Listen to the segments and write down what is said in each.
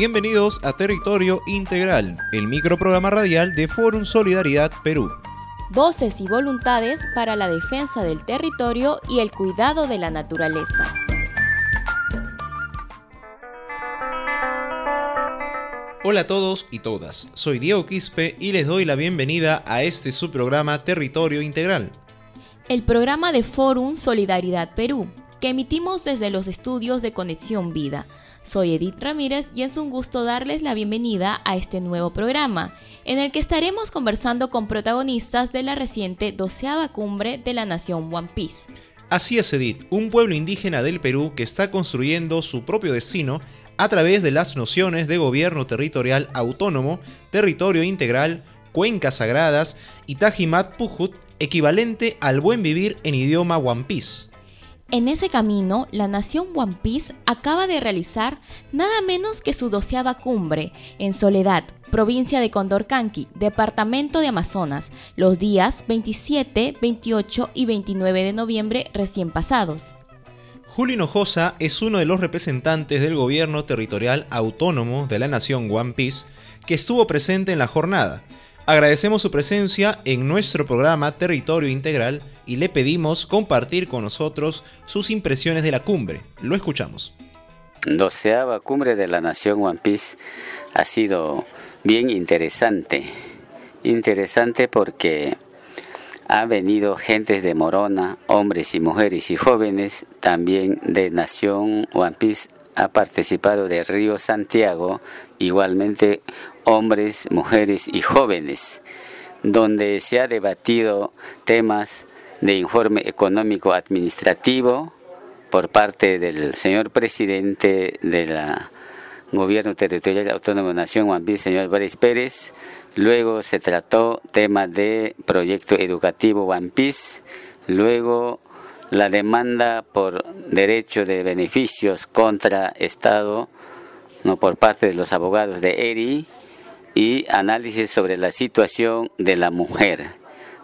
Bienvenidos a Territorio Integral, el microprograma radial de Forum Solidaridad Perú. Voces y voluntades para la defensa del territorio y el cuidado de la naturaleza. Hola a todos y todas, soy Diego Quispe y les doy la bienvenida a este subprograma Territorio Integral. El programa de Forum Solidaridad Perú, que emitimos desde los estudios de Conexión Vida. Soy Edith Ramírez y es un gusto darles la bienvenida a este nuevo programa, en el que estaremos conversando con protagonistas de la reciente doceava cumbre de la nación One Piece. Así es, Edith, un pueblo indígena del Perú que está construyendo su propio destino a través de las nociones de gobierno territorial autónomo, territorio integral, cuencas sagradas y Tajimat Pujut, equivalente al buen vivir en idioma One Piece. En ese camino, la nación One Piece acaba de realizar nada menos que su doceava cumbre en Soledad, provincia de Condorcanqui, departamento de Amazonas, los días 27, 28 y 29 de noviembre recién pasados. Julio Hinojosa es uno de los representantes del gobierno territorial autónomo de la nación One Piece que estuvo presente en la jornada. Agradecemos su presencia en nuestro programa Territorio Integral y le pedimos compartir con nosotros sus impresiones de la cumbre. Lo escuchamos. Doceava cumbre de la Nación One Piece ha sido bien interesante. Interesante porque ha venido gentes de Morona, hombres y mujeres y jóvenes, también de Nación One Piece ha participado de Río Santiago, igualmente hombres, mujeres y jóvenes, donde se ha debatido temas de informe económico administrativo por parte del señor presidente del Gobierno Territorial Autónomo de Nación Huampí, señor Vélez Pérez. Luego se trató tema de proyecto educativo One Luego la demanda por derecho de beneficios contra Estado no por parte de los abogados de ERI y análisis sobre la situación de la mujer.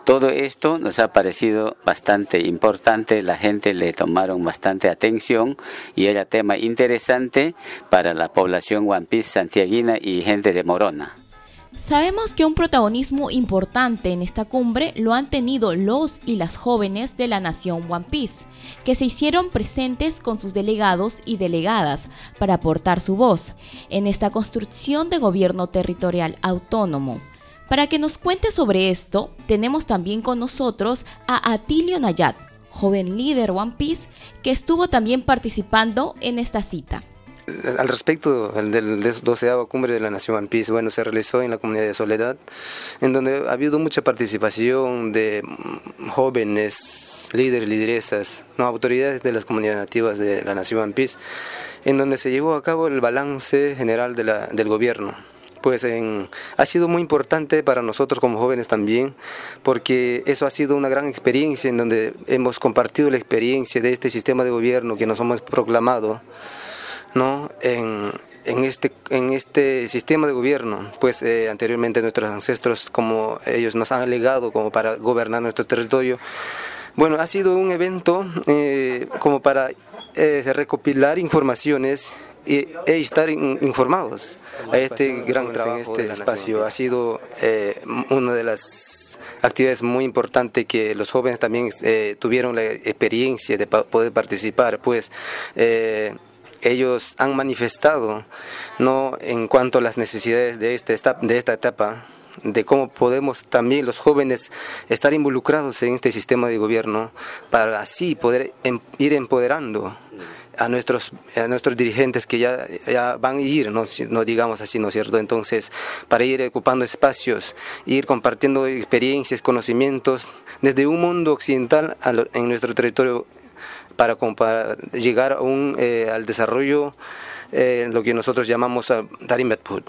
Todo esto nos ha parecido bastante importante, la gente le tomaron bastante atención y era tema interesante para la población Piece santiaguina y gente de Morona. Sabemos que un protagonismo importante en esta cumbre lo han tenido los y las jóvenes de la nación One Piece, que se hicieron presentes con sus delegados y delegadas para aportar su voz en esta construcción de gobierno territorial autónomo. Para que nos cuente sobre esto, tenemos también con nosotros a Atilio Nayat, joven líder One Piece, que estuvo también participando en esta cita. Al respecto del 12 cumbre de la Nación One Piece, bueno, se realizó en la comunidad de Soledad, en donde ha habido mucha participación de jóvenes, líderes, lideresas, no, autoridades de las comunidades nativas de la Nación One Piece, en donde se llevó a cabo el balance general de la, del gobierno pues ha sido muy importante para nosotros como jóvenes también, porque eso ha sido una gran experiencia en donde hemos compartido la experiencia de este sistema de gobierno que nos hemos proclamado, ¿no? En, este, en este sistema de gobierno, pues eh, anteriormente nuestros ancestros, como ellos nos han legado como para gobernar nuestro territorio, bueno, ha sido un evento eh, como para eh, recopilar informaciones e, estar informados a este gran trabajo este espacio. Ha sido eh, una de las actividades muy importantes que los jóvenes también eh, tuvieron la experiencia de poder participar, pues eh, ellos han manifestado no en cuanto a las necesidades de, este, de esta etapa de cómo podemos también los jóvenes estar involucrados en este sistema de gobierno para así poder em, ir empoderando a nuestros, a nuestros dirigentes que ya, ya van a ir, no, no digamos así, ¿no es cierto? Entonces, para ir ocupando espacios, ir compartiendo experiencias, conocimientos desde un mundo occidental en nuestro territorio para, llegar a un, eh, al desarrollo, eh, lo que nosotros llamamos Darimbatput.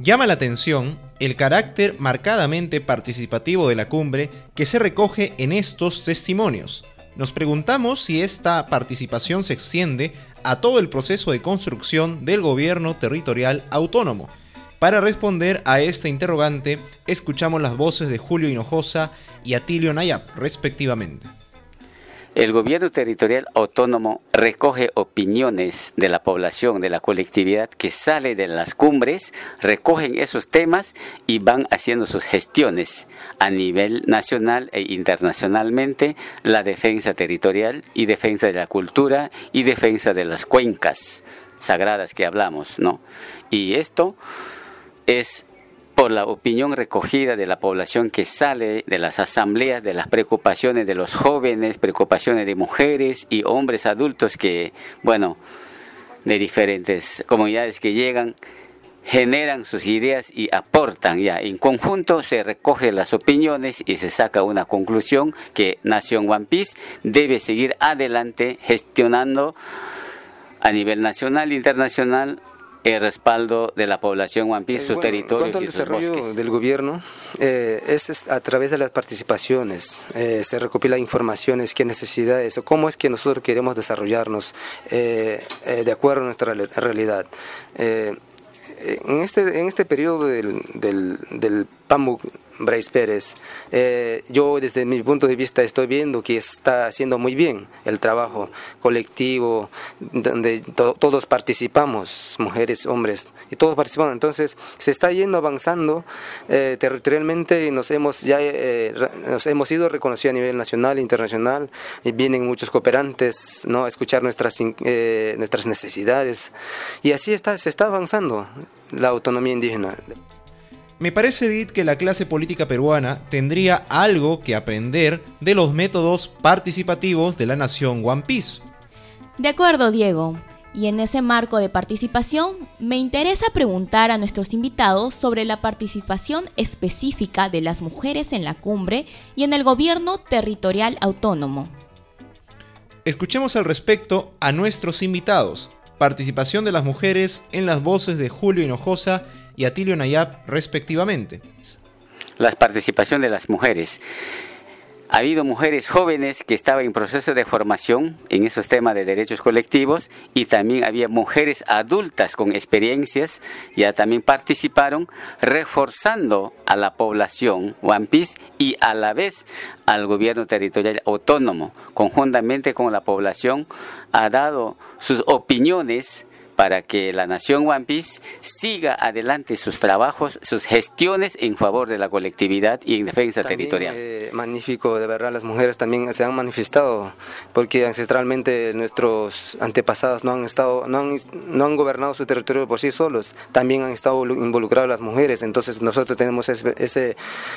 Llama la atención el carácter marcadamente participativo de la cumbre que se recoge en estos testimonios. Nos preguntamos si esta participación se extiende a todo el proceso de construcción del gobierno territorial autónomo. Para responder a esta interrogante, escuchamos las voces de Julio Hinojosa y Atilio Nayap, respectivamente. El gobierno territorial autónomo recoge opiniones de la población, de la colectividad que sale de las cumbres, recogen esos temas y van haciendo sus gestiones a nivel nacional e internacionalmente, la defensa territorial y defensa de la cultura y defensa de las cuencas sagradas que hablamos, ¿no? Y esto es por la opinión recogida de la población que sale de las asambleas, de las preocupaciones de los jóvenes, preocupaciones de mujeres y hombres adultos que, bueno, de diferentes comunidades que llegan, generan sus ideas y aportan ya. En conjunto se recogen las opiniones y se saca una conclusión que Nación One Piece debe seguir adelante gestionando a nivel nacional e internacional el respaldo de la población One Piece, sus territorios y sus desarrollo del gobierno eh, es, a través de las participaciones, eh, se recopila informaciones, qué necesidades o cómo es que nosotros queremos desarrollarnos eh, de acuerdo a nuestra realidad. en, este, en este periodo del, del, del PAMUC Bryce Pérez. Eh, yo desde mi punto de vista estoy viendo que está haciendo muy bien el trabajo colectivo, donde todos participamos, mujeres, hombres, y todos participamos. Entonces se está yendo avanzando eh, territorialmente y nos hemos ya eh, hemos ido reconocidos a nivel nacional e internacional. Y vienen muchos cooperantes ¿no? a escuchar nuestras, nuestras necesidades. Y así está, se está avanzando la autonomía indígena. Me parece, Edith, que la clase política peruana tendría algo que aprender de los métodos participativos de la nación One Piece. De acuerdo, Diego. Y en ese marco de participación, me interesa preguntar a nuestros invitados sobre la participación específica de las mujeres en la cumbre y en el gobierno territorial autónomo. Escuchemos al respecto a nuestros invitados. Participación de las mujeres en las voces de Julio Hinojosa y Atilio Nayab respectivamente. La participación de las mujeres. Ha habido mujeres jóvenes que estaban en proceso de formación en esos temas de derechos colectivos y también había mujeres adultas con experiencias, ya también participaron reforzando a la población One Piece y a la vez al gobierno territorial autónomo. Conjuntamente con la población ha dado sus opiniones para que la nación One Piece siga adelante sus trabajos, sus gestiones en favor de la colectividad y en defensa territorial. Eh, magnífico, de verdad, las mujeres también se han manifestado, porque ancestralmente nuestros antepasados no han estado, no han, no han gobernado su territorio por sí solos, también han estado involucradas las mujeres, entonces nosotros tenemos esa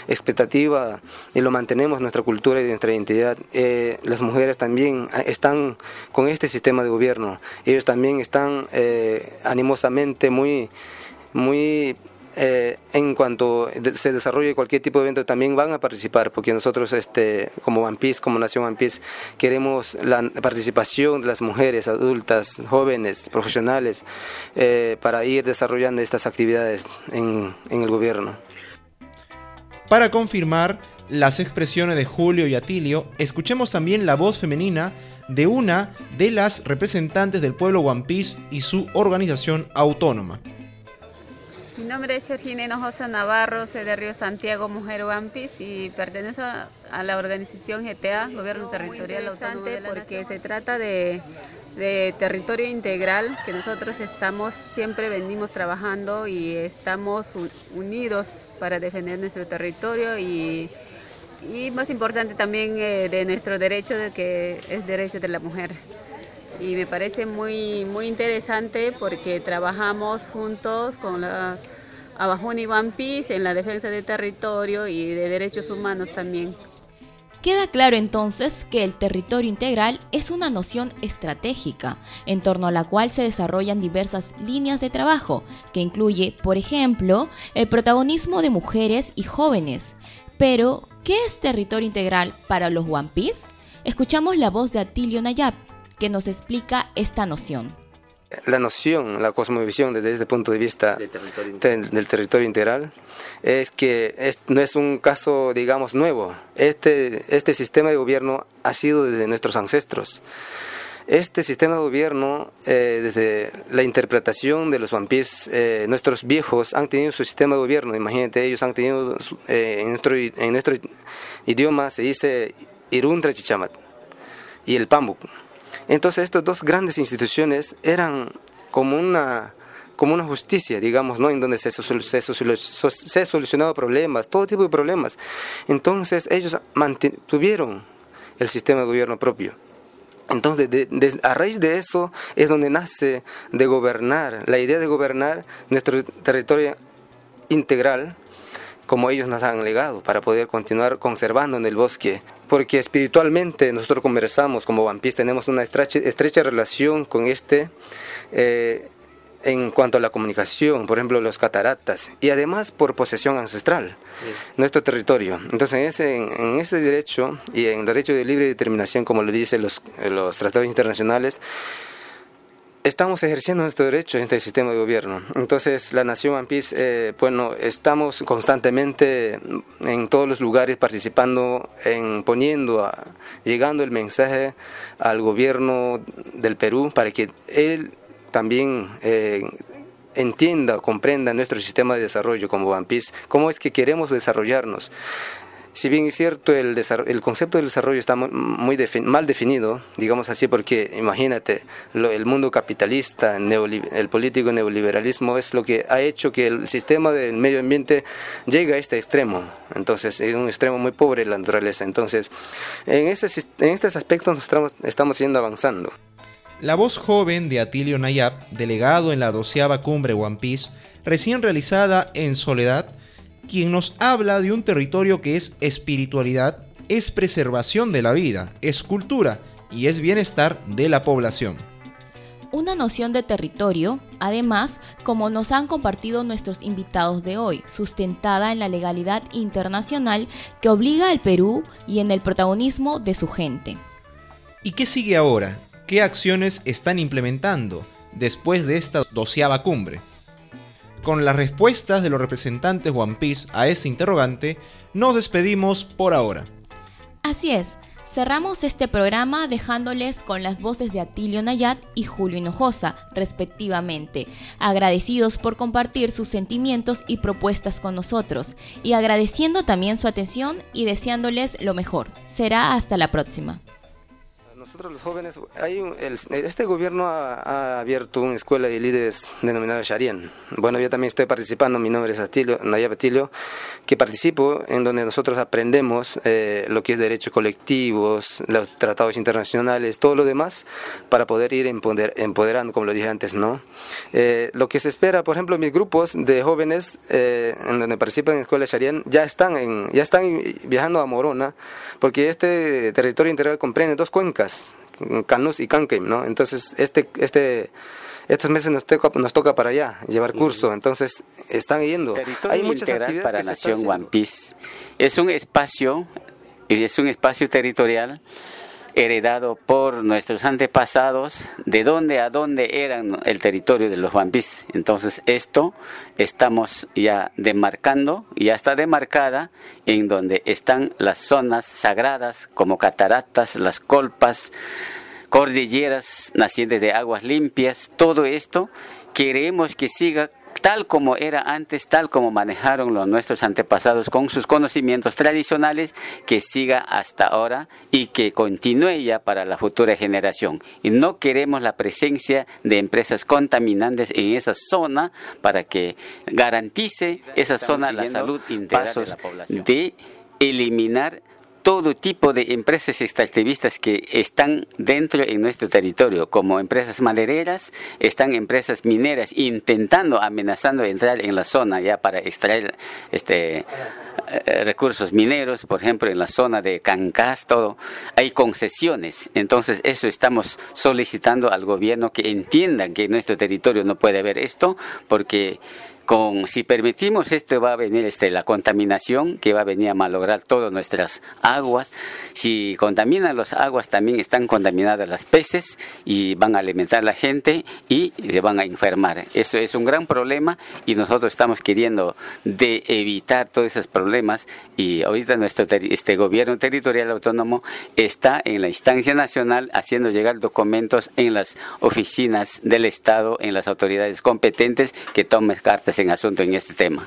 expectativa y lo mantenemos nuestra cultura y nuestra identidad. Eh, las mujeres también están con este sistema de gobierno, ellos también están eh, eh, animosamente, muy, muy eh, en cuanto se desarrolle cualquier tipo de evento también van a participar porque nosotros este como One como Nación One queremos la participación de las mujeres adultas jóvenes profesionales eh, para ir desarrollando estas actividades en, en el gobierno. Para confirmar las expresiones de Julio y Atilio, escuchemos también la voz femenina de una de las representantes del pueblo One Piece y su organización autónoma. Mi nombre es Georgina Hinojosa Navarro, soy de Río Santiago, Mujer One Piece y pertenezco a la organización GTA, Gobierno Territorial Autónomo porque se trata de, de territorio integral que nosotros estamos, siempre venimos trabajando y estamos unidos para defender nuestro territorio y y más importante también eh, de nuestro derecho, de que es derecho de la mujer. Y me parece muy, muy interesante porque trabajamos juntos con la Abajuni One Piece en la defensa del territorio y de derechos humanos también. Queda claro entonces que el territorio integral es una noción estratégica en torno a la cual se desarrollan diversas líneas de trabajo, que incluye, por ejemplo, el protagonismo de mujeres y jóvenes. Pero, ¿Qué es territorio integral para los One Piece? Escuchamos la voz de Atilio Nayab, que nos explica esta noción. La noción, la cosmovisión desde este punto de vista del territorio integral es que no es un caso, digamos, nuevo. Este, este sistema de gobierno ha sido desde nuestros ancestros. Este sistema de gobierno, eh, desde la interpretación de los vampires, eh, nuestros viejos han tenido su sistema de gobierno, imagínate, ellos han tenido, eh, en, nuestro, idioma se dice Iruntra Chichamat. y el PAMUC. Entonces estas dos grandes instituciones eran como una, como una justicia, digamos, ¿no? en donde se, se, se solucionaban problemas, todo tipo de problemas. Entonces ellos mantuvieron el sistema de gobierno propio. Entonces, a raíz de eso es donde nace de gobernar, la idea de gobernar nuestro territorio integral, como ellos nos han legado, para poder continuar conservando en el bosque. Porque espiritualmente nosotros conversamos como vampiros, tenemos una estrecha, estrecha relación con este eh, en cuanto a la comunicación, por ejemplo, los cataratas, y además por posesión ancestral, nuestro territorio. Entonces, en ese, en ese derecho y en el derecho de libre determinación, como lo dicen los, los tratados internacionales, estamos ejerciendo nuestro derecho en este sistema de gobierno. Entonces, la Nación Piece, eh, bueno, estamos constantemente en todos los lugares participando, en poniendo, llegando el mensaje al gobierno del Perú para que él también eh, entienda, comprenda nuestro sistema de desarrollo como Vampis, cómo es que queremos desarrollarnos. Si bien es cierto, el, el concepto del desarrollo está muy, mal definido, digamos así, porque imagínate, el mundo capitalista, el político neoliberalismo es lo que ha hecho que el sistema del medio ambiente llegue a este extremo. Entonces, es un extremo muy pobre la naturaleza. Entonces, en, ese, en estos aspectos estamos, estamos yendo avanzando. La voz joven de Atilio Nayab, delegado en la doceava cumbre One Piece, recién realizada en Soledad, quien nos habla de un territorio que es espiritualidad, es preservación de la vida, es cultura y es bienestar de la población. Una noción de territorio, además, como nos han compartido nuestros invitados de hoy, sustentada en la legalidad internacional que obliga al Perú y en el protagonismo de su gente. ¿Y qué sigue ahora? Qué acciones están implementando después de esta doceava cumbre. Con las respuestas de los representantes One Piece a ese interrogante, nos despedimos por ahora. Así es, cerramos este programa dejándoles con las voces de Atilio Nayat y Julio Hinojosa, respectivamente, agradecidos por compartir sus sentimientos y propuestas con nosotros, y agradeciendo también su atención y deseándoles lo mejor. Será hasta la próxima. Nosotros los jóvenes, hay este gobierno ha, abierto una escuela de líderes denominada Sharian. Bueno, yo también estoy participando, mi nombre es Atilio, Nayab Atilio, que participo en donde nosotros aprendemos eh, lo que es derechos colectivos, los tratados internacionales, todo lo demás, para poder ir empoderando, como lo dije antes, ¿no? Eh, lo que se espera, por ejemplo, mis grupos de jóvenes eh, en donde participan en la escuela Sharian ya están, en, ya están viajando a Morona, porque este territorio integral comprende dos cuencas Canus y Canquem, ¿no? Entonces, este, este, estos meses nos toca, nos toca para allá llevar curso, entonces están yendo. Hay muchas actividades para Nación One Piece. Es un espacio, es un espacio territorial heredado por nuestros antepasados, de dónde a dónde eran el territorio de los Bambis. Entonces esto estamos ya demarcando, ya está demarcada en donde están las zonas sagradas como cataratas, las colpas, cordilleras nacientes de aguas limpias, todo esto queremos que siga tal como era antes, tal como manejaron los nuestros antepasados con sus conocimientos tradicionales, que siga hasta ahora y que continúe ya para la futura generación. Y no queremos la presencia de empresas contaminantes en esa zona para que garantice esa zona la salud integral de la población. De eliminar todo tipo de empresas extractivistas que están dentro en nuestro territorio, como empresas madereras, están empresas mineras intentando, amenazando entrar en la zona ya para extraer este eh, recursos mineros, por ejemplo, en la zona de Cancás, todo, hay concesiones. Entonces, eso estamos solicitando al gobierno que entiendan que en nuestro territorio no puede haber esto, porque con si permitimos esto va a venir este la contaminación que va a venir a malograr todas nuestras aguas. Si contaminan las aguas también están contaminadas las peces y van a alimentar a la gente y le van a enfermar. Eso es un gran problema y nosotros estamos queriendo de evitar todos esos problemas y ahorita nuestro este gobierno territorial autónomo está en la instancia nacional haciendo llegar documentos en las oficinas del estado en las autoridades competentes que tomen cartas en asunto en este tema.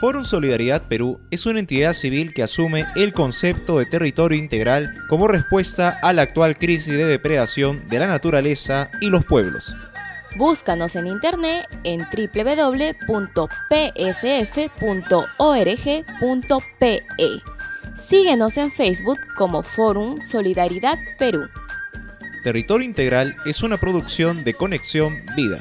Forum Solidaridad Perú es una entidad civil que asume el concepto de territorio integral como respuesta a la actual crisis de depredación de la naturaleza y los pueblos. Búscanos en internet en www.psf.org.pe. Síguenos en Facebook como Forum Solidaridad Perú. Territorio Integral es una producción de Conexión Vida.